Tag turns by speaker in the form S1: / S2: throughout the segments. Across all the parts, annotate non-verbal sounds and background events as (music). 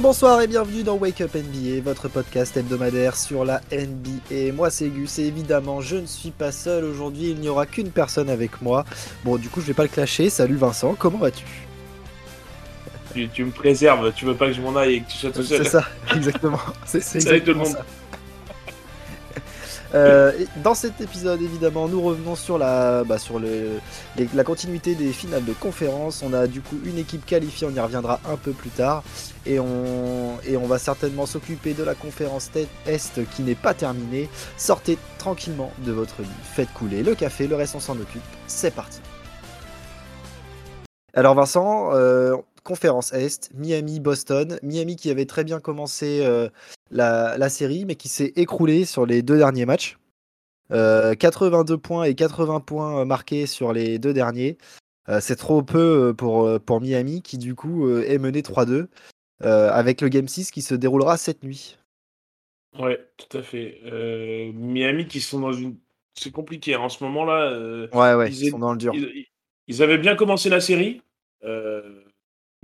S1: Bonjour, bonsoir et bienvenue dans Wake Up NBA, votre podcast hebdomadaire sur la NBA. Moi c'est Gus et évidemment je ne suis pas seul aujourd'hui, il n'y aura qu'une personne avec moi. Bon du coup je vais pas le clasher, salut Vincent, comment vas-tu?
S2: Tu, me préserves, tu veux pas que je m'en aille et que tu sois tout seul? (laughs)
S1: C'est ça, exactement. C'est,
S2: Salut tout le monde.
S1: Euh, dans cet épisode, évidemment, nous revenons sur la, bah, sur la continuité des finales de conférence. On a du coup une équipe qualifiée, on y reviendra un peu plus tard. Et on, et on va certainement s'occuper de la conférence Est qui n'est pas terminée. Sortez tranquillement de votre lit, faites couler le café, le reste on s'en occupe. C'est parti. Alors Vincent, euh, conférence Est, Miami, Boston. Miami qui avait très bien commencé euh, la, série, mais qui s'est écroulé sur les deux derniers matchs. 82 euh, points et 80 points marqués sur les deux derniers. c'est trop peu pour, pour Miami, qui du coup est mené 3-2, avec le Game 6 qui se déroulera cette nuit.
S2: Ouais, tout à fait. Miami qui sont dans une... C'est compliqué hein. en ce moment-là.
S1: ouais, ouais, ils, sont dans le dur.
S2: Ils, avaient bien commencé la série.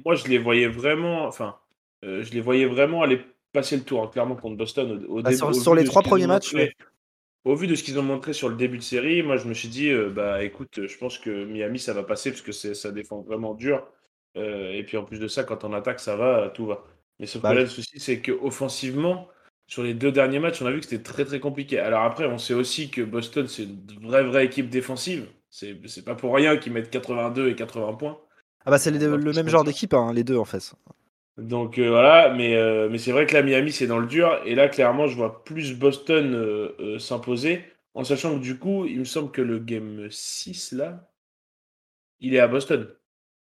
S2: Moi, je les voyais vraiment, enfin, euh, je les voyais vraiment aller passer le tour, hein, clairement, contre Boston. Au,
S1: bah, sur, les trois premiers matchs,
S2: Au vu de ce qu'ils ont montré sur le début de série, moi, je me suis dit, euh, bah, écoute, je pense que Miami, ça va passer parce que ça défend vraiment dur. Euh, et puis, en plus de ça, quand on attaque, ça va, tout va. Mais ce bah le souci, c'est qu'offensivement, sur les deux derniers matchs, on a vu que c'était très très compliqué. Alors après, on sait aussi que Boston, c'est une vraie vraie équipe défensive. C'est pas pour rien qu'ils mettent 82 et 80 points.
S1: Ah bah c'est le même genre d'équipe, hein, les deux en fait.
S2: Donc euh, voilà, mais, euh, mais c'est vrai que la Miami c'est dans le dur, et là clairement je vois plus Boston euh, s'imposer, en sachant que du coup il me semble que le game 6 là, il est à Boston.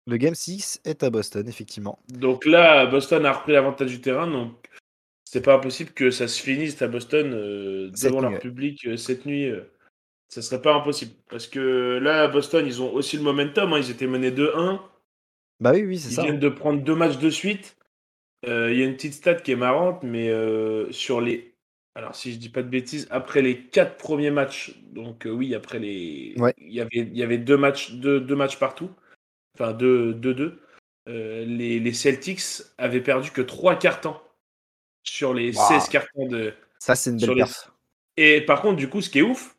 S1: Le game 6 est à Boston, effectivement.
S2: Donc là, Boston a repris l'avantage du terrain, donc c'est pas impossible que ça se finisse à Boston devant leur public cette nuit. ça serait pas impossible. Parce que là, Boston, ils ont aussi le momentum, hein, ils étaient menés 2-1.
S1: Bah oui, oui, c'est ça.
S2: Ils viennent de prendre deux matchs de suite. Euh, il y a une petite stat qui est marrante, mais euh, sur les. Alors, si je dis pas de bêtises, après les quatre premiers matchs, donc euh, oui, après les. Il, y avait, il y avait deux matchs, deux, deux matchs partout. Enfin, deux, deux, deux. les, les, Celtics avaient perdu que trois cartons sur les 16 cartons de.
S1: Ça, c'est une belle
S2: Et par contre, du coup, ce qui est ouf,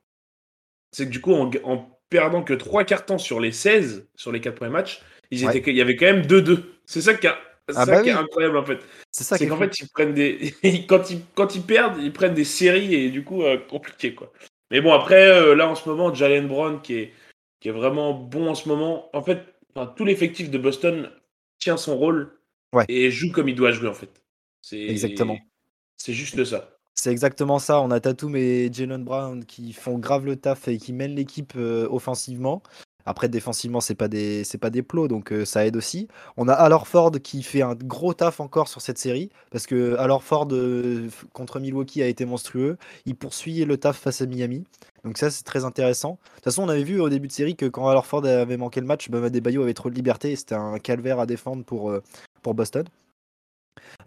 S2: c'est que du coup, en, en perdant que trois cartons sur les 16, sur les quatre premiers matchs, il y avait quand même 2-2. C'est ça qui, ah bah est incroyable en fait. C'est ça qu'en fait ils prennent des (laughs) quand ils quand ils perdent, ils prennent des séries et du coup euh, compliqué quoi. Mais bon après euh, là en ce moment Jalen Brown qui est qui est vraiment bon en ce moment. En fait, tout l'effectif de Boston tient son rôle et joue comme il doit jouer en fait.
S1: Exactement.
S2: C'est juste ça.
S1: C'est exactement ça. On a Tatum et Jalen Brown qui font grave le taf et qui mènent l'équipe euh, offensivement. Après, défensivement, c'est pas des pas des plots, donc euh, ça aide aussi. On a Alorford qui fait un gros taf encore sur cette série parce que Alorford euh, contre Milwaukee a été monstrueux. Il poursuit le taf face à Miami. Donc ça, c'est très intéressant. De toute façon, on avait vu au début de série que quand Alorford avait manqué le match, Bama Bayo avait trop de liberté et c'était un calvaire à défendre pour, euh, pour Boston.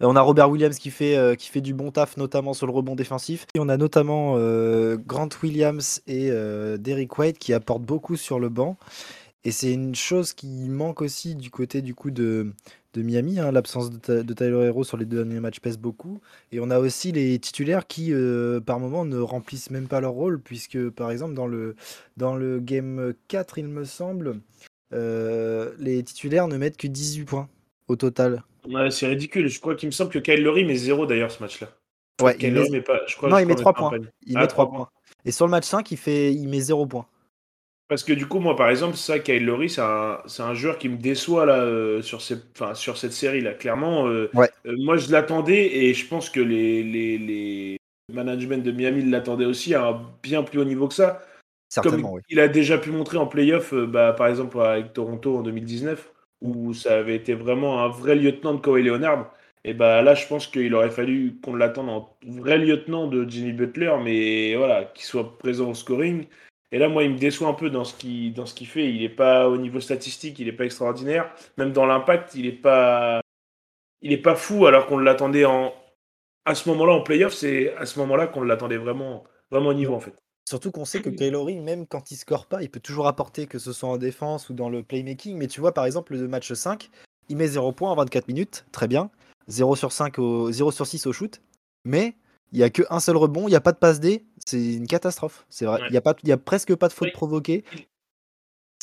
S1: Euh, on a Robert Williams qui fait, euh, qui fait du bon taf, notamment sur le rebond défensif. On a notamment euh, Grant Williams et Derrick White qui apportent beaucoup sur le banc. Et c'est une chose qui manque aussi du côté du coup de, Miami. Hein. L'absence de, de, Tyler Hero sur les deux derniers matchs pèse beaucoup. Et on a aussi les titulaires qui, par moment, ne remplissent même pas leur rôle, puisque par exemple dans le, dans le game 4, il me semble, les titulaires ne mettent que 18 points au total.
S2: Ouais, c'est ridicule. Je crois qu'il me semble que Kyle Lowry met 0 d'ailleurs ce match-là.
S1: Ouais, il met... pas, je crois, non, il met 3 points. Il met 3 ah, points. Et sur le match 5, il, fait... il met 0 points.
S2: Parce que du coup, moi, par exemple, ça, Kyle Lowry, c'est un, un, joueur qui me déçoit là, euh, sur, ces, sur cette série-là. Clairement, euh,
S1: ouais.
S2: euh, moi, je l'attendais et je pense que les, les, les management de Miami l'attendaient aussi à un bien plus haut niveau que ça.
S1: Certainement,
S2: Comme
S1: oui.
S2: il a déjà pu montrer en playoff, bah, par exemple, avec Toronto en 2019 où ça avait été vraiment un vrai lieutenant de Kawhi Leonard. Et bah là, je pense qu'il aurait fallu qu'on l'attende en vrai lieutenant de Jimmy Butler, mais voilà, qu'il soit présent au scoring. Et là, moi, il me déçoit un peu dans ce qu'il dans ce qu'il fait. Il n'est pas au niveau statistique, il n'est pas extraordinaire. Même dans l'impact, il n'est pas il est pas fou alors qu'on l'attendait en à ce moment-là en playoff. C'est à ce moment-là qu'on l'attendait vraiment vraiment au niveau en fait.
S1: Surtout qu'on sait que Kylori, même quand il score pas, il peut toujours apporter, que ce soit en défense ou dans le playmaking. Mais tu vois, par exemple, le match 5, il met 0 points en 24 minutes, très bien. 0 sur 5 au 0 sur 6 au shoot, mais il y a qu'un seul rebond, il n'y a pas de passe D, c'est une catastrophe. C'est vrai, il y a pas, il y a presque pas de faute
S2: Oui.
S1: provoquée.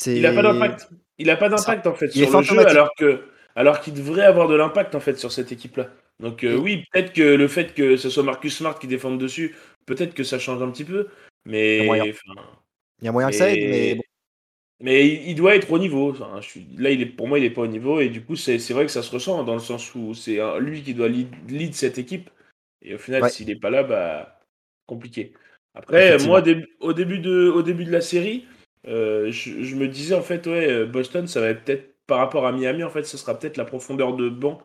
S2: Il n'a pas d'impact. Il n'a pas d'impact en fait
S1: Il
S2: sur le jeu, alors que alors qu'il devrait avoir de l'impact en fait sur cette équipe-là. Donc euh, oui, peut-être que le fait que ce soit Marcus Smart qui défende dessus, peut-être que ça change un petit peu, mais
S1: Il y a moyen.
S2: enfin,
S1: Il y a moyen que ça aide,
S2: mais-
S1: bon.
S2: mais il doit être au niveau. Enfin, je suis... Là, il est, pour moi, il n'est pas au niveau. Et du coup, c'est vrai que ça se ressent dans le sens où c'est lui qui doit lead, lead cette équipe. Et au final,
S1: Ouais.
S2: s'il n'est pas là, bah, compliqué. Après,
S1: Effectivement.
S2: moi, dé- au, début de, au début de la série, euh, je, je me disais, en fait, ouais, euh, Boston, ça va être peut-être, par rapport à Miami, en fait, ce sera peut-être la profondeur de banc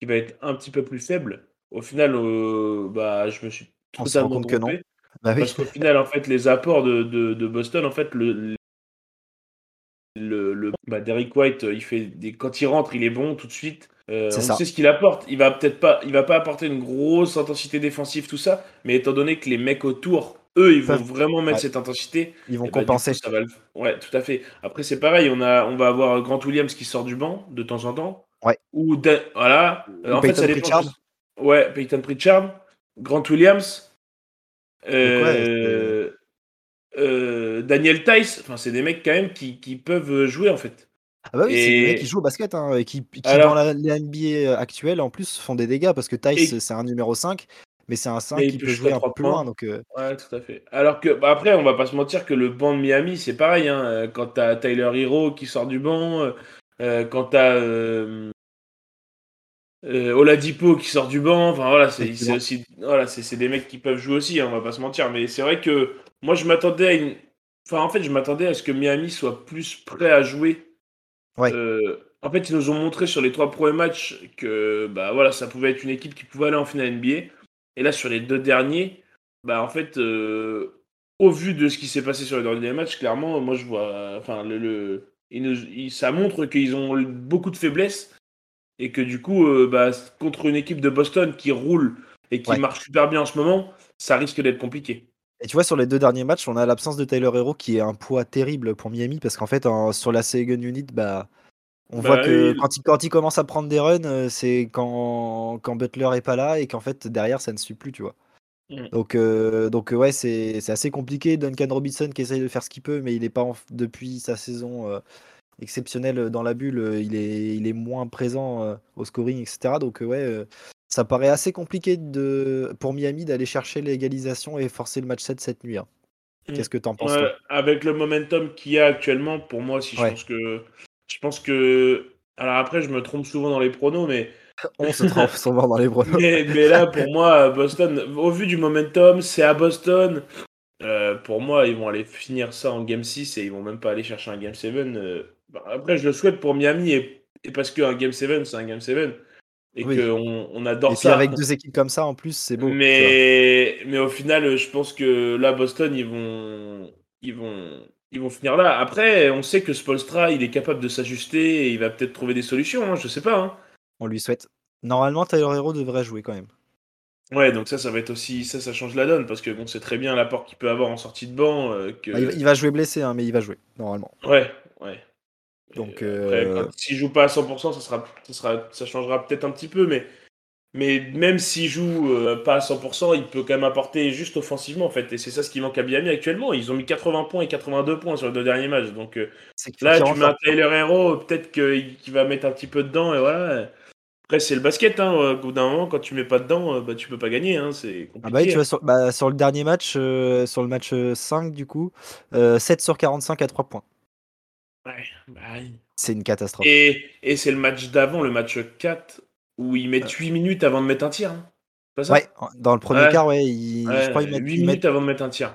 S2: qui va être un petit peu plus faible. Au final, euh, bah, je me suis totalement
S1: compte que non. Bah oui.
S2: Parce qu'au final, en fait, les apports de, de, de Boston, en fait, le, le, le bah, Derrick White, euh, il fait des, quand il rentre, il est bon tout de suite. Euh,
S1: C'est
S2: on
S1: ça.
S2: sait ce qu'il apporte. Il va peut-être pas, il va pas apporter une grosse intensité défensive, tout ça. Mais étant donné que les mecs autour, eux, ils vont
S1: Peuvent-
S2: vraiment mettre
S1: ouais.
S2: cette intensité.
S1: Ils vont
S2: eh ben,
S1: compenser.
S2: coup, ça va le- Ouais, tout à fait. Après, c'est pareil. On a, on va avoir Grant Williams qui sort du banc de temps en temps.
S1: Ouais.
S2: Ou voilà.
S1: Ou
S2: en fait,
S1: Peyton
S2: ça dépend.
S1: Pritchard.
S2: Ouais, Peyton Pritchard, Grant Williams, euh, euh, Daniel Tice. Enfin, c'est des mecs quand même qui, qui peuvent jouer en fait.
S1: Ah bah oui, c'est des mecs qui jouent au basket, hein, et qui, qui
S2: Alors-
S1: dans la, la NBA actuelle, en plus, font des dégâts, parce que Tice,
S2: Et-
S1: c'est un numéro 5, mais c'est un 5
S2: Mais il
S1: qui
S2: peut
S1: jouer un peu
S2: trois
S1: plus loin, donc... euh,
S2: Ouais, tout à fait. Alors que, bah, après, on va pas se mentir que le banc de Miami, c'est pareil. Hein. Euh, Quand t'as Tyler Hero qui sort du banc, euh, euh, quand t'as euh, euh, Oladipo qui sort du banc, enfin voilà, c'est aussi, voilà, c'est des mecs qui peuvent jouer aussi. Hein, on va pas se mentir. Mais c'est vrai que moi, je m'attendais à une, enfin, en fait, je m'attendais à ce que Miami soit plus prêt à jouer.
S1: Ouais.
S2: Euh, en fait, ils nous ont montré sur les trois premiers matchs que, bah voilà, ça pouvait être une équipe qui pouvait aller en finale NBA. Et là, sur les deux derniers, bah en fait, euh, au vu de ce qui s'est passé sur les derniers matchs, clairement, moi je vois, enfin, le, le- ils nous- ils- ça montre qu'ils ont beaucoup de faiblesses et que du coup, euh, bah, contre une équipe de Boston qui roule et qui
S1: Ouais.
S2: marche super bien en ce moment, ça risque d'être compliqué.
S1: Et tu vois, sur les deux derniers matchs, on a l'absence de Tyler Hero qui est un poids terrible pour Miami parce qu'en fait, en- sur la second unit, bah, on
S2: Bah
S1: voit que quand, il, quand il commence à prendre des runs, euh, c'est quand, quand Butler est pas là et qu'en fait, derrière, ça ne suit plus, tu vois.
S2: Mm.
S1: Donc, euh, donc ouais, c'est assez compliqué. Duncan Robinson qui essaye de faire ce qu'il peut, mais il est pas en- depuis sa saison euh, exceptionnelle dans la bulle, euh, il est, il est moins présent euh, au scoring, etc. Donc, euh, ouais, euh, ça paraît assez compliqué de, pour Miami d'aller chercher l'égalisation et forcer le match 7 cette nuit. hein.
S2: Mm.
S1: Qu'est-ce que t'en penses
S2: Ouais,
S1: toi?
S2: avec le momentum qu'il y a actuellement, pour moi aussi, je
S1: Ouais.
S2: pense que, je pense que, alors après, je me trompe souvent dans les pronos, mais (laughs)
S1: On se trompe souvent dans les (laughs) pronos.
S2: Mais, mais là, pour moi, Boston, au vu du momentum, c'est à Boston. Euh, pour moi, ils vont aller finir ça en Game 6 et ils vont même pas aller chercher un Game 7. Euh, bah, après, je le souhaite pour Miami et, et parce qu'un Game 7, c'est un Game 7. Et
S1: Oui.
S2: qu'on on adore
S1: Et puis
S2: ça.
S1: avec deux équipes comme ça en plus, c'est beau.
S2: mais, mais au final, je pense que là, Boston, ils vont, ils vont, ils vont finir là. Après, on sait que Spolstra, il est capable de s'ajuster et il va peut-être trouver des solutions. hein, je sais pas. hein.
S1: On lui souhaite. Normalement, Tyler Hero devrait jouer quand même.
S2: Ouais, donc ça, ça va être aussi. Ça, ça change la donne parce que bon, c'est très bien l'apport qu'il peut avoir en sortie de banc. euh, que...
S1: Bah, il, va- il va jouer blessé, hein, mais il va jouer normalement.
S2: Ouais, ouais.
S1: Donc, euh,
S2: s'il joue pas à 100%, ça, sera, ça, sera, ça changera peut-être un petit peu, mais, mais même s'il joue euh, pas à 100%, il peut quand même apporter juste offensivement en fait. Et c'est ça ce qui manque à Miami actuellement. Ils ont mis 80 points et 82 points sur les deux derniers matchs. Donc euh, là, tu mets un. Tyler Hero, peut-être qu'il va mettre un petit peu dedans et voilà. Après, c'est le basket. Hein. Au bout d'un moment, quand tu mets pas dedans, euh, bah, tu peux pas gagner. Hein. C'est compliqué.
S1: Ah bah oui, tu vois, sur, bah, sur le dernier match, euh, sur le match euh, 5 du coup, euh, 7 sur 45 à 3 points.
S2: Ouais, bah oui.
S1: C'est une catastrophe.
S2: Et, et c'est le match d'avant, le match 4, où ils mettent 8 minutes avant de mettre un tir. Hein. Pas ça?
S1: Ouais, dans le premier quart, ouais, ils,
S2: Ouais,
S1: je crois qu'ils mettent,
S2: 8
S1: ils
S2: minutes
S1: mettent-
S2: avant de mettre un tir.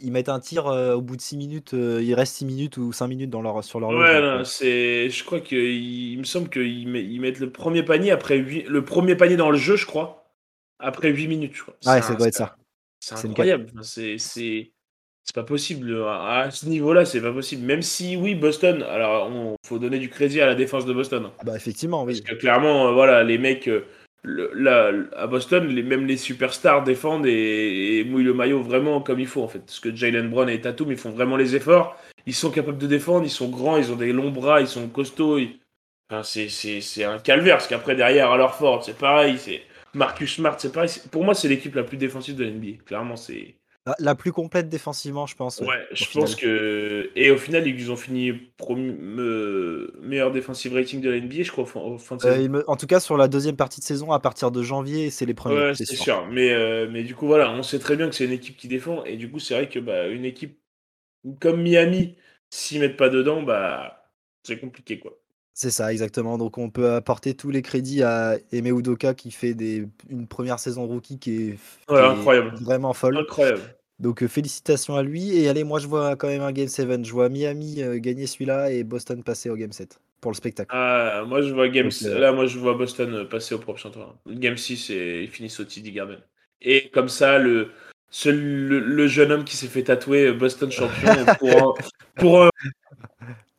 S1: ils mettent un tir euh, au bout de 6 minutes, euh, il reste 6 minutes ou 5 minutes dans leur, sur leur
S2: Ouais, non, c'est. Je crois qu'il il me semble qu'ils met- ils mettent le premier panier après 8... le premier panier dans le jeu, je crois, après 8 minutes, je crois.
S1: Ouais,
S2: C'est
S1: ça doit être ça.
S2: C'est
S1: C'est une
S2: incroyable. C'est c'est pas possible. À à ce niveau-là, c'est pas possible. Même si, oui, Boston. Alors, on faut donner du crédit à la défense de Boston.
S1: Ah bah effectivement,
S2: Parce
S1: oui.
S2: que clairement, euh, voilà, les mecs, euh, le- là, à Boston, les, même les superstars défendent et, et mouillent le maillot vraiment comme il faut en fait. Parce que Jalen Brown et Tatum, ils font vraiment les efforts. Ils sont capables de défendre, ils sont grands, ils ont des longs bras, ils sont costauds. ils- Enfin, c'est un calvaire, parce qu'après, derrière, à leur Ford, c'est pareil. C'est Marcus Smart, c'est pareil. Pour moi, c'est l'équipe la plus défensive de l'NBA. Clairement, c'est.
S1: La, plus complète défensivement, je pense.
S2: Ouais, je pense que. Et au final, ils ont fini meilleur defensive rating de la NBA, je crois,
S1: euh, en tout cas, sur la deuxième partie de saison, à partir de janvier, c'est les premiers.
S2: Ouais, c'est sûr. Mais, euh, mais du coup, voilà, on sait très bien que c'est une équipe qui défend. Et du coup, c'est vrai que bah, une équipe comme Miami, s'ils mettent pas dedans, bah, c'est compliqué, quoi.
S1: C'est ça, exactement. Donc on peut apporter tous les crédits à Eme Udoka qui fait des, une première saison rookie qui est,
S2: incroyable.
S1: vraiment folle.
S2: Incroyable.
S1: Donc euh, félicitations à lui. Et allez, moi je vois quand même un Game 7. Je vois Miami euh, gagner celui-là et Boston passer au Game 7 pour le spectacle.
S2: Ah, moi je vois Game euh, Là, moi je vois Boston passer au prochain tour. Game 6 et ils finissent au TD Garden. Et comme ça, le, le, jeune homme qui s'est fait tatouer Boston champion pour, pour (laughs)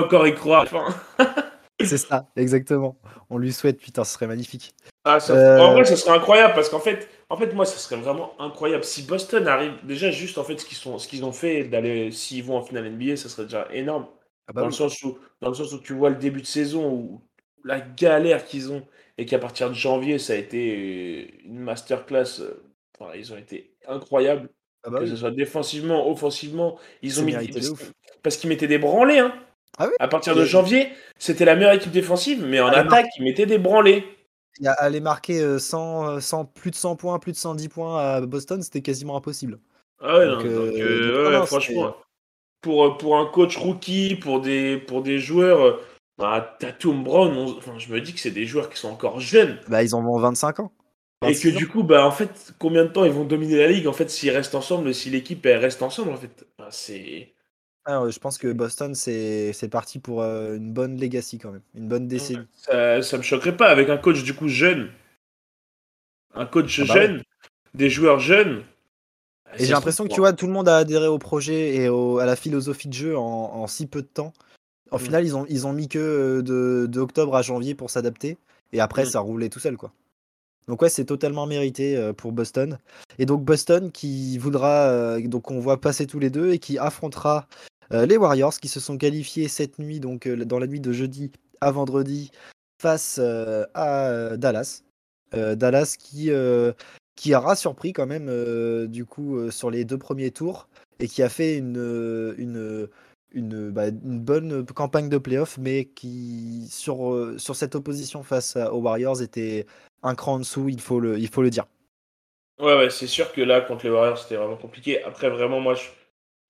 S2: encore y croire. (laughs)
S1: C'est ça, exactement. On lui souhaite, putain, ce serait magnifique.
S2: Ah, euh, En vrai, ce serait incroyable parce qu'en fait, en fait, moi, ce serait vraiment incroyable si Boston arrive. Déjà, juste en fait, ce qu'ils sont, ce qu'ils ont fait d'aller, s'ils vont en finale NBA, ça serait déjà énorme. Ah bah dans, le sens où, dans le sens où tu vois le début de saison où la galère qu'ils ont et qu'à partir de janvier, ça a été une masterclass. Euh, enfin, ils ont été incroyables. Ah bah que ce soit défensivement, offensivement, ils ont mis parce qu'ils mettaient des branlés. Hein. Ah à partir de janvier, c'était la meilleure équipe défensive, mais en attaque, ils mettaient des branlés.
S1: Aller marquer 100, 100, plus de 100 points, plus de 110 points à Boston, c'était quasiment impossible.
S2: Ah ouais, euh, euh, franchement, pour, euh, pour un coach rookie, pour des, pour des joueurs, bah, Tatum Brown, enfin, je me dis que c'est des joueurs qui sont encore jeunes.
S1: Bah, ils en ont 25 ans.
S2: Et que du coup, bah, en fait, combien de temps ils vont dominer la ligue? En fait, s'ils restent ensemble, si l'équipe reste ensemble, en fait, bah, c'est
S1: ah, je pense que Boston, c'est parti pour euh, une bonne legacy quand même, une bonne décennie.
S2: Ça, ça me choquerait pas avec un coach du coup jeune. Un coach ah bah jeune, des joueurs jeunes.
S1: Et j'ai l'impression que tu vois, tout le monde a adhéré au projet et à la philosophie de jeu en, si peu de temps. Au mm. final, ils ont, ils ont mis que euh, de, de octobre à janvier pour s'adapter. Et après, mm. ça roulait tout seul, quoi. Donc ouais, c'est totalement mérité euh, pour Boston. Et donc Boston qui voudra, donc on voit passer tous les deux et qui affrontera les Warriors qui se sont qualifiés cette nuit, donc euh, dans la nuit de jeudi à vendredi, face euh, à Dallas. Dallas qui, qui aura surpris quand même du coup sur les deux premiers tours et qui a fait une, une, une, bah, une bonne campagne de playoff, mais qui sur, sur cette opposition face aux Warriors était un cran en dessous, il faut le, il faut le dire.
S2: Ouais, ouais, c'est sûr que là, contre les Warriors, c'était vraiment compliqué. Après, vraiment, moi, je,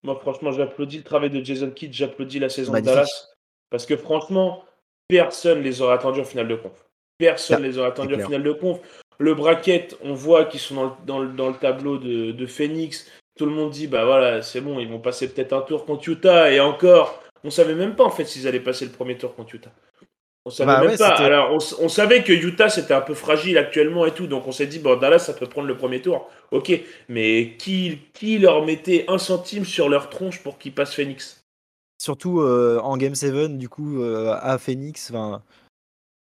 S2: moi, franchement, j'applaudis le travail de Jason Kidd, j'applaudis la saison de Dallas. Parce que franchement, personne les aurait attendus en finale de conf. Personne les aurait attendus en finale de conf. Le bracket, on voit qu'ils sont dans le, dans, le, tableau de, de, Phoenix. Tout le monde dit, bah voilà, c'est bon, ils vont passer peut-être un tour contre Utah. Et encore, on savait même pas en fait s'ils allaient passer le premier tour contre Utah. On savait bah même pas. Alors, on, savait que Utah c'était un peu fragile actuellement et tout, donc on s'est dit bon Dallas ça peut prendre le premier tour. Ok, mais qui, qui leur mettait un centime sur leur tronche pour qu'ils passent Phoenix?
S1: Surtout euh, en Game 7, du coup, euh, à Phoenix,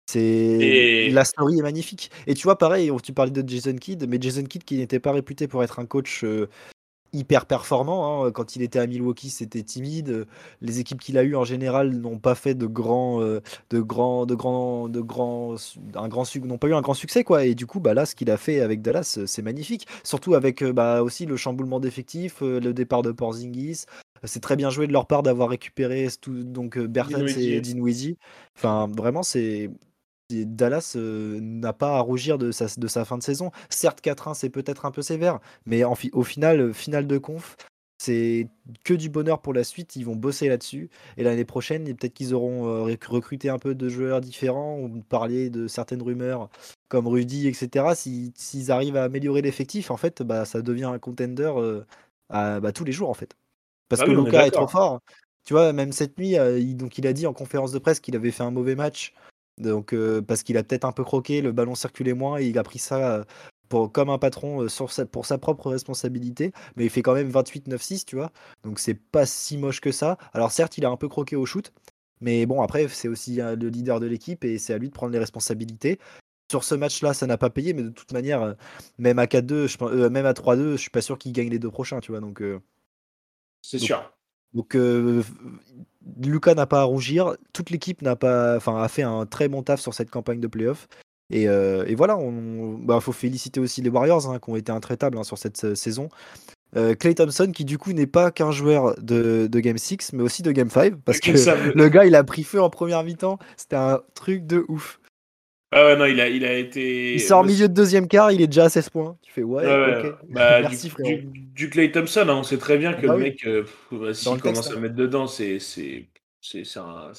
S1: c'est la story est magnifique. Et tu vois, pareil, tu parlais de Jason Kidd, mais Jason Kidd qui n'était pas réputé pour être un coach euh, hyper performant. Hein. Quand il était à Milwaukee, c'était timide. Les équipes qu'il a eues en général n'ont pas fait de grands, euh, de grands, de grands, de grands, un grand n'ont pas eu un grand succès quoi. Et du coup, bah là, ce qu'il a fait avec Dallas, c'est magnifique. Surtout avec euh, bah, aussi le chamboulement d'effectifs, euh, le départ de Porzingis. C'est très bien joué de leur part d'avoir récupéré donc Bertens et Dinwiddie. Enfin, vraiment, c'est Dallas euh, n'a pas à rougir de sa, de sa fin de saison. Certes, 4-1, c'est peut-être un peu sévère, mais au final, euh, finale de conf, c'est que du bonheur pour la suite. Ils vont bosser là-dessus. Et l'année prochaine, peut-être qu'ils auront euh, recruté un peu de joueurs différents ou parlé de certaines rumeurs comme Rudy, etc. S'ils arrivent à améliorer l'effectif, en fait, bah, ça devient un contender à, bah, tous les jours, en fait. Parce ah que Luka est trop fort. Tu vois, même cette nuit, il, donc il a dit en conférence de presse qu'il avait fait un mauvais match donc, parce qu'il a peut-être un peu croqué, le ballon circulait moins et il a pris ça pour, comme un patron sur pour sa propre responsabilité. Mais il fait quand même 28-9-6, tu vois? Donc, c'est pas si moche que ça. Alors, certes, il a un peu croqué au shoot. Mais bon, après, c'est aussi le leader de l'équipe et c'est à lui de prendre les responsabilités. Sur ce match-là, ça n'a pas payé, mais de toute manière, même à 4-2, même à 3-2, je suis pas sûr qu'il gagne les deux prochains, tu vois? Donc,
S2: c'est sûr.
S1: Donc, Lucas n'a pas à rougir, toute l'équipe n'a pas, enfin, a fait un très bon taf sur cette campagne de playoff. Et, euh, et voilà, il bah, faut féliciter aussi les Warriors hein, qui ont été intraitables hein, sur cette euh, saison. Euh, Clay Thompson qui du coup n'est pas qu'un joueur de, de, Game 6 mais aussi de Game 5 parce que le gars il a pris feu en première mi-temps, c'était un truc de ouf.
S2: Ah ouais, non, il a, il a été.
S1: Il sort milieu de deuxième quart, il est déjà à 16 points. Tu fais ouais, ok.
S2: Bah, (laughs) Merci, du, frérot. Du, Clay Thompson, hein, on sait très bien que bah le mec, euh, s'il commence à hein. mettre dedans, c'est un,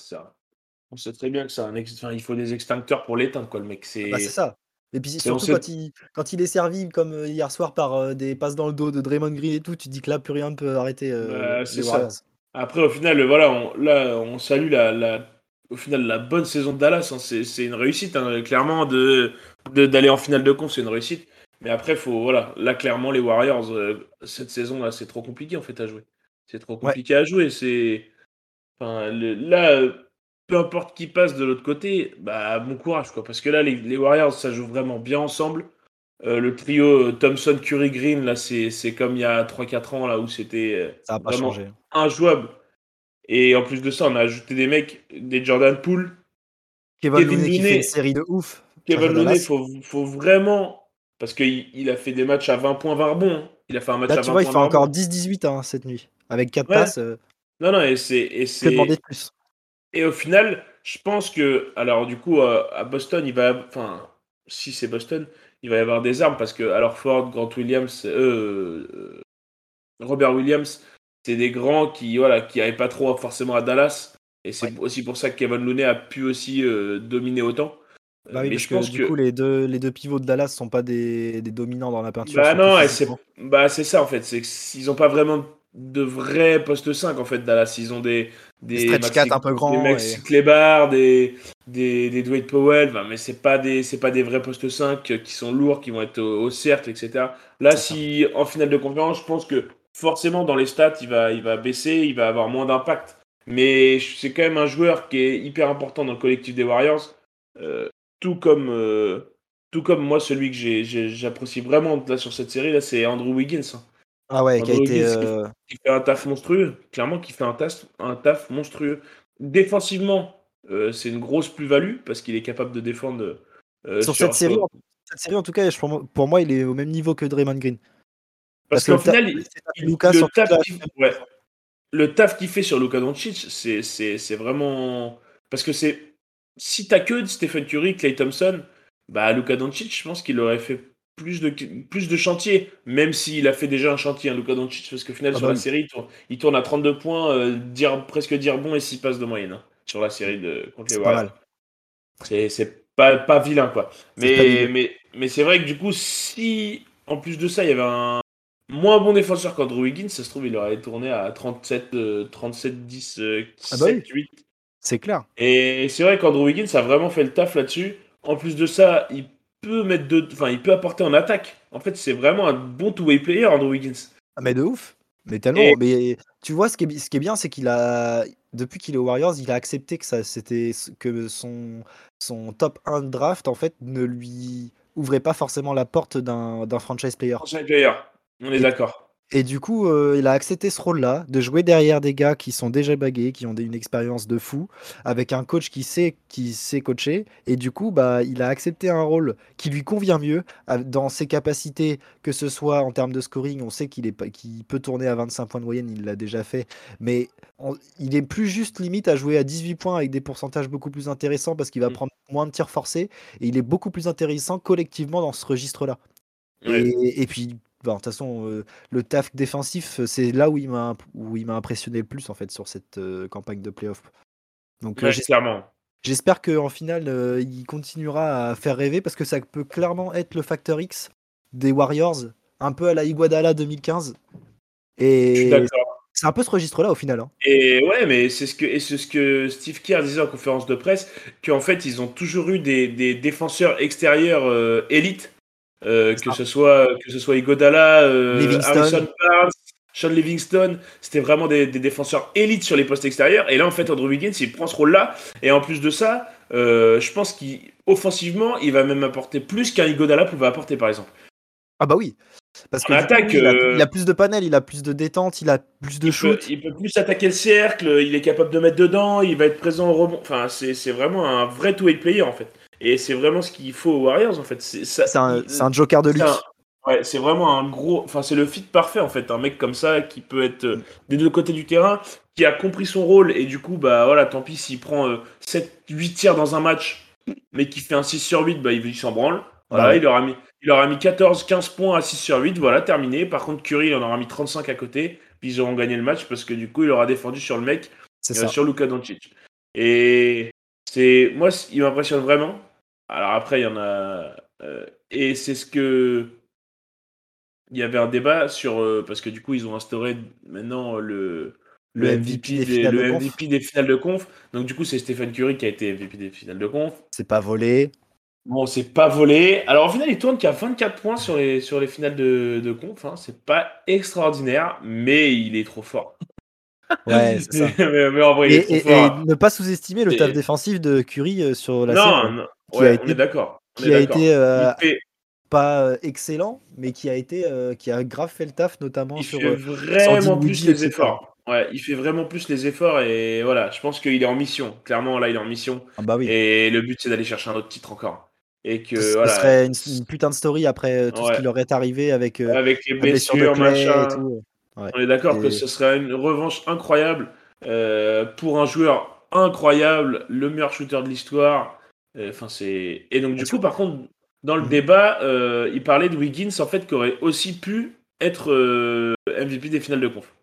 S2: On sait très bien que c'est un enfin, il faut des extincteurs pour l'éteindre, quoi, le mec.
S1: C'est bah, ça. Et puis surtout quand, il, quand il est servi comme euh, hier soir par euh, des passes dans le dos de Draymond Green et tout, tu dis que là plus rien ne peut arrêter euh, bah, ça.
S2: Après au final voilà, on, là on salue la, la, au final la bonne saison de Dallas, hein. c'est une réussite hein. clairement de d'aller en finale de conf, c'est une réussite. Mais après faut voilà, là clairement les Warriors cette saison là, c'est trop compliqué en fait à jouer. C'est trop compliqué à jouer, c'est enfin, là peu importe qui passe de l'autre côté, bah bon courage quoi. Parce que là, les, Warriors, ça joue vraiment bien ensemble. Euh, le trio euh, Thompson, Curry, Green, là, c'est comme il y a 3-4 ans, là, où c'était euh, vraiment changé. injouable. Et en plus de ça, on a ajouté des mecs, des Jordan Poole.
S1: Kevin, Looney, qui fait une série de ouf.
S2: Kevin Looney, faut, faut vraiment. Parce qu'il il a fait des matchs à 20 points, 20 rebonds. Hein. Il a fait un match
S1: là,
S2: à
S1: 20 tu vois, il fait encore 10-18 hein, cette nuit. Avec 4 passes.
S2: Non, non, et c'est. Que
S1: demander de plus
S2: et au final, je pense que, alors du coup, à Boston, il va, enfin, si c'est Boston, il va y avoir des armes parce que, alors Ford, Grant Williams, euh, euh, Robert Williams, c'est des grands qui, voilà, qui n'avaient pas trop forcément à Dallas. Et c'est aussi pour ça que Kevin Looney a pu aussi euh, dominer autant.
S1: Bah oui, mais je pense du coup, les deux, les deux pivots de Dallas sont pas des, des dominants dans la peinture.
S2: Bah non, c'est bah, ça en fait. C'est qu'ils n'ont pas vraiment de vrais postes 5 en fait Dallas. Ils ont des,
S1: des, Maxi, un peu grands.
S2: Des Max et... des, des, des Dwight Powell, mais c'est pas des c'est pas des vrais postes 5 qui sont lourds, qui vont être au, cercle, etc. Là, si en finale de conférence, je pense que forcément dans les stats, il va, il va baisser, il va avoir moins d'impact. Mais c'est quand même un joueur qui est hyper important dans le collectif des Warriors. Euh, tout comme euh, tout comme moi, celui que j'apprécie vraiment là, sur cette série, là, c'est Andrew Wiggins. Hein.
S1: Ah ouais, qui a été.
S2: Euh, qui fait un taf monstrueux. Clairement, qui fait un taf, un taf monstrueux. Défensivement, c'est une grosse plus-value parce qu'il est capable de défendre.
S1: Sur, cette, série, en, cette série, en tout cas, pour moi, il est au même niveau que Draymond Green.
S2: Parce, qu'au final, le, taf le taf qu'il fait sur Luka Doncic, c'est vraiment. Parce que c'est. Si t'as que Stephen Curry, Clay Thompson, bah Luka Doncic, je pense qu'il aurait fait plus de, plus de chantier, même s'il a fait déjà un chantier, hein, Luka Doncic, parce qu'au final, ah sur bah la série, il tourne, à 32 points, euh, dire, presque dire bon et 6 passes de moyenne hein, sur la série de, contre les Warriors. C'est pas, pas vilain, quoi. Mais, mais, mais c'est vrai que du coup, si en plus de ça, il y avait un moins bon défenseur qu'Andrew Wiggins, ça se trouve, il aurait tourné à 37, 37 10, 7, 8.
S1: C'est clair.
S2: Et c'est vrai qu'Andrew Wiggins a vraiment fait le taf là-dessus. En plus de ça, il peut mettre de, enfin, il peut apporter en attaque. En fait, c'est vraiment un bon two-way player, Andrew Wiggins.
S1: Ah, mais de ouf. Mais tellement. Mais tu vois, ce qui est, ce qui est bien, c'est qu'il a, depuis qu'il est aux Warriors, il a accepté que ça, c'était que son, son top 1 draft, en fait, ne lui ouvrait pas forcément la porte d'un, franchise player.
S2: Franchise player, on est d'accord.
S1: Et du coup, euh, il a accepté ce rôle-là, de jouer derrière des gars qui sont déjà bagués, qui ont une expérience de fou, avec un coach qui sait, qui sait coacher. Et du coup, bah, il a accepté un rôle qui lui convient mieux, dans ses capacités, que ce soit en termes de scoring. On sait qu'il qu'il peut tourner à 25 points de moyenne, il l'a déjà fait. Mais il est plus juste limite à jouer à 18 points avec des pourcentages beaucoup plus intéressants parce qu'il va mm. prendre moins de tirs forcés. Et il est beaucoup plus intéressant collectivement dans ce registre-là. Et, et, puis de toute façon, euh, le taf défensif, euh, c'est là où il m'a où il m'a impressionné le plus en fait sur cette euh, campagne de playoff.
S2: Donc j'espère
S1: J'espère qu'en finale, il continuera à faire rêver parce que ça peut clairement être le facteur X des Warriors, un peu à la Iguadala 2015. Et c'est un peu ce registre-là au final. Hein.
S2: Et ouais, mais c'est ce que c'est ce que Steve Kerr disait en conférence de presse, qu'en fait ils ont toujours eu des, des défenseurs extérieurs élites euh, que, ce soit, que ce soit Igodala, euh, Harrison Barnes, Sean Livingston, c'était vraiment des, défenseurs élites sur les postes extérieurs. Et là, en fait, Andrew Wiggins, il prend ce rôle-là. Et en plus de ça, euh, je pense qu'offensivement, il va même apporter plus qu'un Igodala pouvait apporter, par exemple.
S1: Ah bah oui. Parce que du coup,
S2: attaque,
S1: il, a,
S2: euh,
S1: il a plus de panel, il a plus de détente, il a plus de
S2: il, peut,
S1: shoot.
S2: il peut plus attaquer le cercle, il est capable de mettre dedans, il va être présent au rebond. Enfin, c'est c'est vraiment un vrai two-way player en fait. Et c'est vraiment ce qu'il faut aux Warriors en fait. C'est
S1: un, joker de luxe.
S2: ouais, c'est vraiment un gros. Enfin, c'est le fit parfait en fait. Un mec comme ça qui peut être euh, des deux côtés du terrain, qui a compris son rôle et du coup, bah voilà, tant pis s'il prend euh, 7-8 tirs dans un match, mais qui fait un 6 sur 8, bah il, s'en branle. Voilà,
S1: ouais.
S2: il, aura mis, il aura mis 14-15 points à 6 sur 8, voilà, terminé. Par contre, Curry, il en aura mis 35 à côté, puis ils auront gagné le match parce que du coup, il aura défendu sur le mec,
S1: C'est
S2: euh, sur Luka Doncic. Et c'est moi, il m'impressionne vraiment. Alors après, il y en a. euh, et c'est ce que. Il y avait un débat sur. euh, parce que du coup, ils ont instauré maintenant le.
S1: Le MVP des
S2: le
S1: de conf.
S2: MVP des finales de conf. Donc, du coup, c'est Stephen Curry qui a été MVP des finales de conf.
S1: C'est pas volé.
S2: Bon, c'est pas volé. Alors, au final, il tourne qu'à 24 points sur les, sur les finales de, de conf. hein. C'est pas extraordinaire, mais il est trop fort. (laughs)
S1: Ouais, (laughs) c'est ça.
S2: mais, mais en vrai, il
S1: Et,
S2: est trop
S1: et-
S2: fort.
S1: et ne pas sous-estimer le taf défensif de Curry euh, sur la
S2: non,
S1: série.
S2: non.
S1: Qui
S2: Ouais,
S1: a
S2: on
S1: été-
S2: est d'accord. On
S1: qui
S2: est
S1: a
S2: d'accord.
S1: été, euh,
S2: il fait,
S1: Pas euh, excellent, mais qui a été, euh, qui a grave fait le taf, notamment
S2: il
S1: sur.
S2: fait
S1: euh,
S2: vraiment plus les
S1: etc.
S2: efforts. Ouais, il fait vraiment plus les efforts et voilà, je pense qu'il est en mission. Clairement, là, il est en mission.
S1: Ah bah oui.
S2: Et le but, c'est d'aller chercher un autre titre encore. Et que
S1: Ce,
S2: voilà,
S1: serait une, une putain de story après tout ce qui leur est arrivé avec euh,
S2: avec les blessures,
S1: et
S2: machin. On est d'accord que ce serait une revanche incroyable euh, pour un joueur incroyable, le meilleur shooter de l'histoire. Euh, Enfin, c'est. Et donc, du coup, par contre, dans le
S1: Mhm.
S2: débat, euh, il parlait de Wiggins, en fait, qui aurait aussi pu être euh, MVP des finales de conf.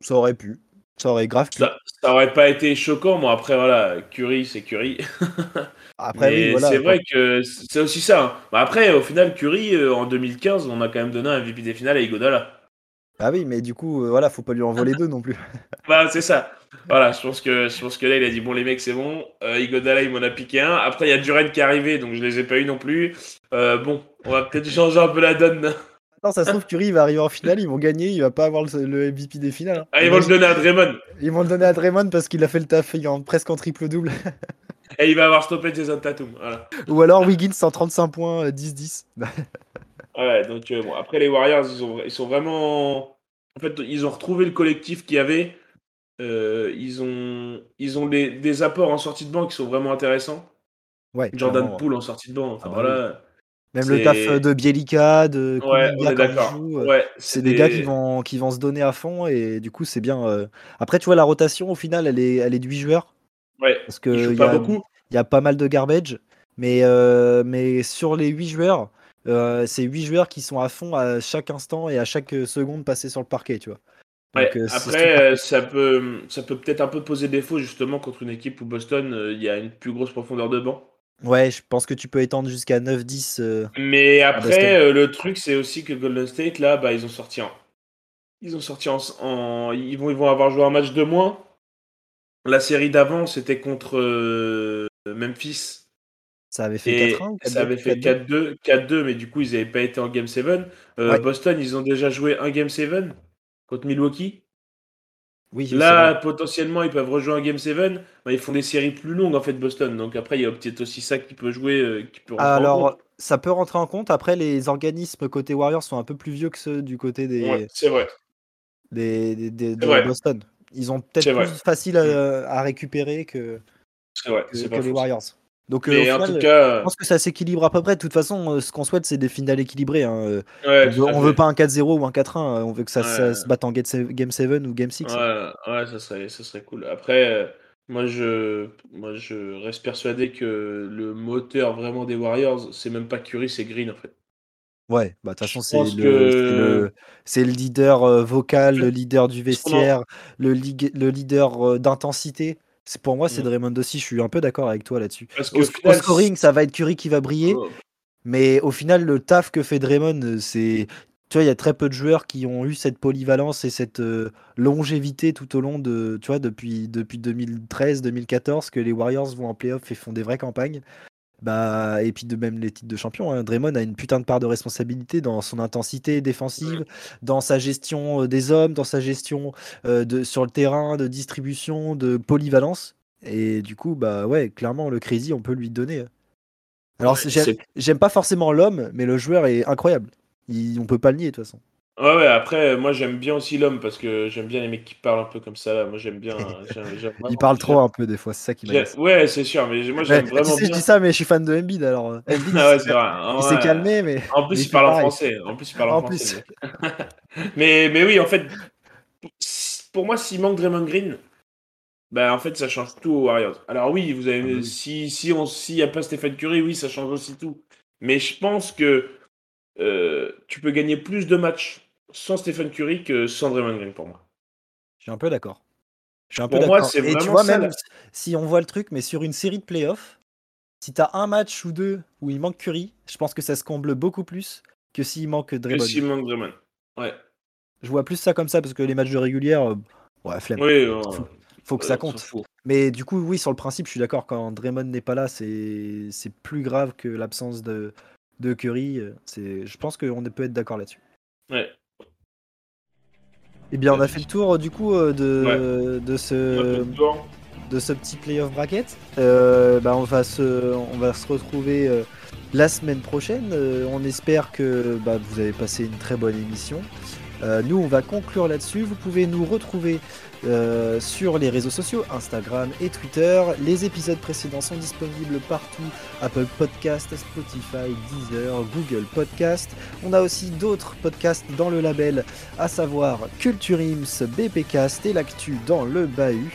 S1: Ça aurait pu. Ça aurait grave pu.
S2: Ça, ça aurait pas été choquant. Bon, après, voilà, Curry, c'est Curry. (laughs)
S1: Après,
S2: Mais
S1: oui, voilà.
S2: c'est vrai que c'est aussi ça. hein. Bah, après, au final, Curry, euh, en 2015, on a quand même donné un MVP des finales à Igodala.
S1: Ah oui, mais du coup, euh, voilà, faut pas lui en voler (laughs) deux non plus.
S2: Bah, c'est ça. Voilà, je pense que je pense que là, il a dit bon, les mecs, c'est bon. Euh, Igodala, il m'en a piqué un. Après, il y a Duren qui est arrivé, donc je les ai pas eu non plus. Euh, bon, on va peut-être changer un peu la donne.
S1: Non, ça se trouve, Curry il va arriver en finale, ils vont gagner, il va pas avoir le, le MVP des finales. hein.
S2: Ah, ils vont le donner à Draymond.
S1: Ils vont le donner à Draymond parce qu'il a fait le taf il en- presque en triple-double. (laughs)
S2: Et il va avoir stoppé Jason Tatum. Voilà.
S1: Ou alors Wiggins 135 points, euh, 10-10. (laughs)
S2: Ouais, donc euh, bon, après les Warriors, ils, ont, ils sont vraiment. En fait, ils ont retrouvé le collectif qu'il y avait. Euh, ils ont, ils ont des, des apports en sortie de banc qui sont vraiment intéressants.
S1: Ouais,
S2: Jordan
S1: clairement.
S2: Poole en sortie de banc. Enfin,
S1: Ah bah
S2: voilà.
S1: Même le taf de Bielika, de
S2: Ouais,
S1: il euh,
S2: Ouais,
S1: c'est des gars qui vont, qui vont se donner à fond et du coup, c'est bien. euh. Après, tu vois, la rotation, au final, elle est, elle est de 8 joueurs
S2: Ouais,
S1: parce qu'il
S2: jouent
S1: y,
S2: pas
S1: a-
S2: beaucoup.
S1: il y a pas mal de garbage. Mais, euh, mais sur les 8 joueurs, euh, c'est 8 joueurs qui sont à fond à chaque instant et à chaque seconde passée sur le parquet, tu vois. Donc, euh,
S2: après, euh, ça peut, ça peut peut-être un peu poser défaut justement contre une équipe où Boston, euh, il y a une plus grosse profondeur de banc.
S1: Ouais, je pense que tu peux étendre jusqu'à 9-10. euh,
S2: Mais après, euh, le truc, c'est aussi que Golden State, là, bah, ils ont sorti en. Ils ont sorti en. en- ils, vont, ils vont avoir joué un match de moins. La série d'avant, c'était contre euh, Memphis.
S1: Ça avait fait
S2: Et
S1: 4-1 ou 4-2
S2: ça avait fait 4-2, 4-2, mais du coup, ils n'avaient pas été en Game 7. Euh,
S1: Ouais.
S2: Boston, ils ont déjà joué un Game 7 contre Milwaukee.
S1: Oui,
S2: Là, potentiellement, ils peuvent rejoindre un Game 7. mais ils font des séries plus longues, en fait, Boston. Donc après, il y a peut-être aussi ça qui peut jouer, euh, qui peut
S1: Alors, ça peut rentrer en compte. Après, les organismes côté Warriors sont un peu plus vieux que ceux du côté des,
S2: Ouais, c'est vrai.
S1: des, des- des- de
S2: vrai.
S1: Boston. Ils ont peut-être plus
S2: vrai.
S1: facile à, à récupérer que,
S2: C'est vrai.
S1: que, que les. Warriors. Donc, euh,
S2: Mais en tout cas,
S1: je pense que ça s'équilibre à peu près. De toute façon, euh, ce qu'on souhaite, c'est des finales équilibrées. hein. Euh,
S2: ouais,
S1: on veut, on veut pas un 4-0 ou un 4-1. euh, On veut que ça, se batte en Game 7 Game 7 ou Game 6. hein.
S2: Ouais, ça serait, ça serait cool. Après, moi je, moi, je reste persuadé que le moteur vraiment des Warriors, c'est même pas Curry, c'est Green en fait.
S1: Ouais, bah de toute façon, c'est le,
S2: que-
S1: c'est le, le leader vocal, le leader du vestiaire, le, leader d'intensité. C'est pour moi, c'est
S2: Mm.
S1: Draymond aussi. Je suis un peu d'accord avec toi là-dessus. Au, scoring, ça va être Curry qui va briller,
S2: Oh,
S1: mais au final, le taf que fait Draymond, euh, c'est, tu vois, il y a très peu de joueurs qui ont eu cette polyvalence et cette euh, longévité tout au long de, tu vois, depuis depuis 2013-2014 que les Warriors vont en playoff et font des vraies campagnes. Bah, et puis de même les titres de champion, hein. Draymond a une putain de part de responsabilité dans son intensité défensive, dans sa gestion euh, des hommes, dans sa gestion euh, de, sur le terrain, de distribution, de polyvalence. Et du coup, bah ouais, clairement, le crazy, on peut lui donner. Alors,
S2: Ouais,
S1: j'aime
S2: c'est-
S1: j'aime pas forcément l'homme, mais le joueur est incroyable. Il- on peut pas le nier de toute façon.
S2: Ouais, ouais, après, moi j'aime bien aussi l'homme parce que j'aime bien les mecs qui parlent un peu comme ça. Là. Moi j'aime bien. (laughs) j'aime- j'aime
S1: Il
S2: vraiment-
S1: parle trop un peu des fois, c'est ça qui
S2: j'aime-
S1: m'agace.
S2: Ouais, c'est sûr, mais moi j'aime
S1: tu
S2: vraiment
S1: sais, je
S2: bien.
S1: dis ça, mais je suis fan de Embiid alors. euh, (laughs) Embiid,
S2: Ah ouais, c'est vrai.
S1: il s'est
S2: ouais.
S1: calmé, mais.
S2: En
S1: mais
S2: plus,
S1: il
S2: il
S1: fait
S2: parle en
S1: pareil.
S2: français. En plus, il parle en,
S1: En
S2: français. (laughs) mais, mais oui, en fait, pour moi, s'il manque Draymond Green, bah, en fait, ça change tout aux Warriors. Alors oui, vous avez,
S1: Ah bah oui.
S2: si si on s'il n'y a pas Stephen Curry, oui, ça change aussi tout. Mais je pense que euh, tu peux gagner plus de matchs sans Stephen Curry que sans Draymond Green pour moi.
S1: Je suis un peu d'accord. Je suis un peu
S2: Pour moi,
S1: d'accord.
S2: c'est
S1: Et tu vois,
S2: ça,
S1: même si on voit le truc, mais sur une série de playoffs, si t'as un match ou deux où il manque Curry, je pense que ça se comble beaucoup plus que s'il manque
S2: Que
S1: Draymond.
S2: s'il manque Draymond. Ouais.
S1: Je vois plus ça comme ça parce que les matchs de régulière, euh, ouais, flemme.
S2: Oui, euh,
S1: Faut- Faut que
S2: euh,
S1: ça
S2: on
S1: compte. Mais du coup, oui, sur le principe, je suis d'accord. Quand Draymond n'est pas là, c'est plus grave que l'absence de, de Curry. euh, C'est, je pense qu'on peut être d'accord là-dessus.
S2: Ouais.
S1: Eh bien, on a fait le tour du coup de, de ce de ce petit playoff bracket. Euh, bah, on va se on va se retrouver euh, la semaine prochaine. Euh, on espère que bah, vous avez passé une très bonne émission. Euh, nous, on va conclure là-dessus. Vous pouvez nous retrouver euh, sur les réseaux sociaux, Instagram et Twitter. Les épisodes précédents sont disponibles partout Apple Podcast, Spotify, Deezer, Google Podcast. On a aussi d'autres podcasts dans le label, à savoir Culture Ims, BPcast et l'actu dans le bahut.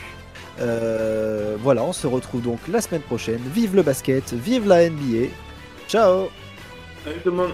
S1: Euh, voilà, on se retrouve donc la semaine prochaine. Vive le basket, vive la NBA. Ciao
S2: Salut tout le monde.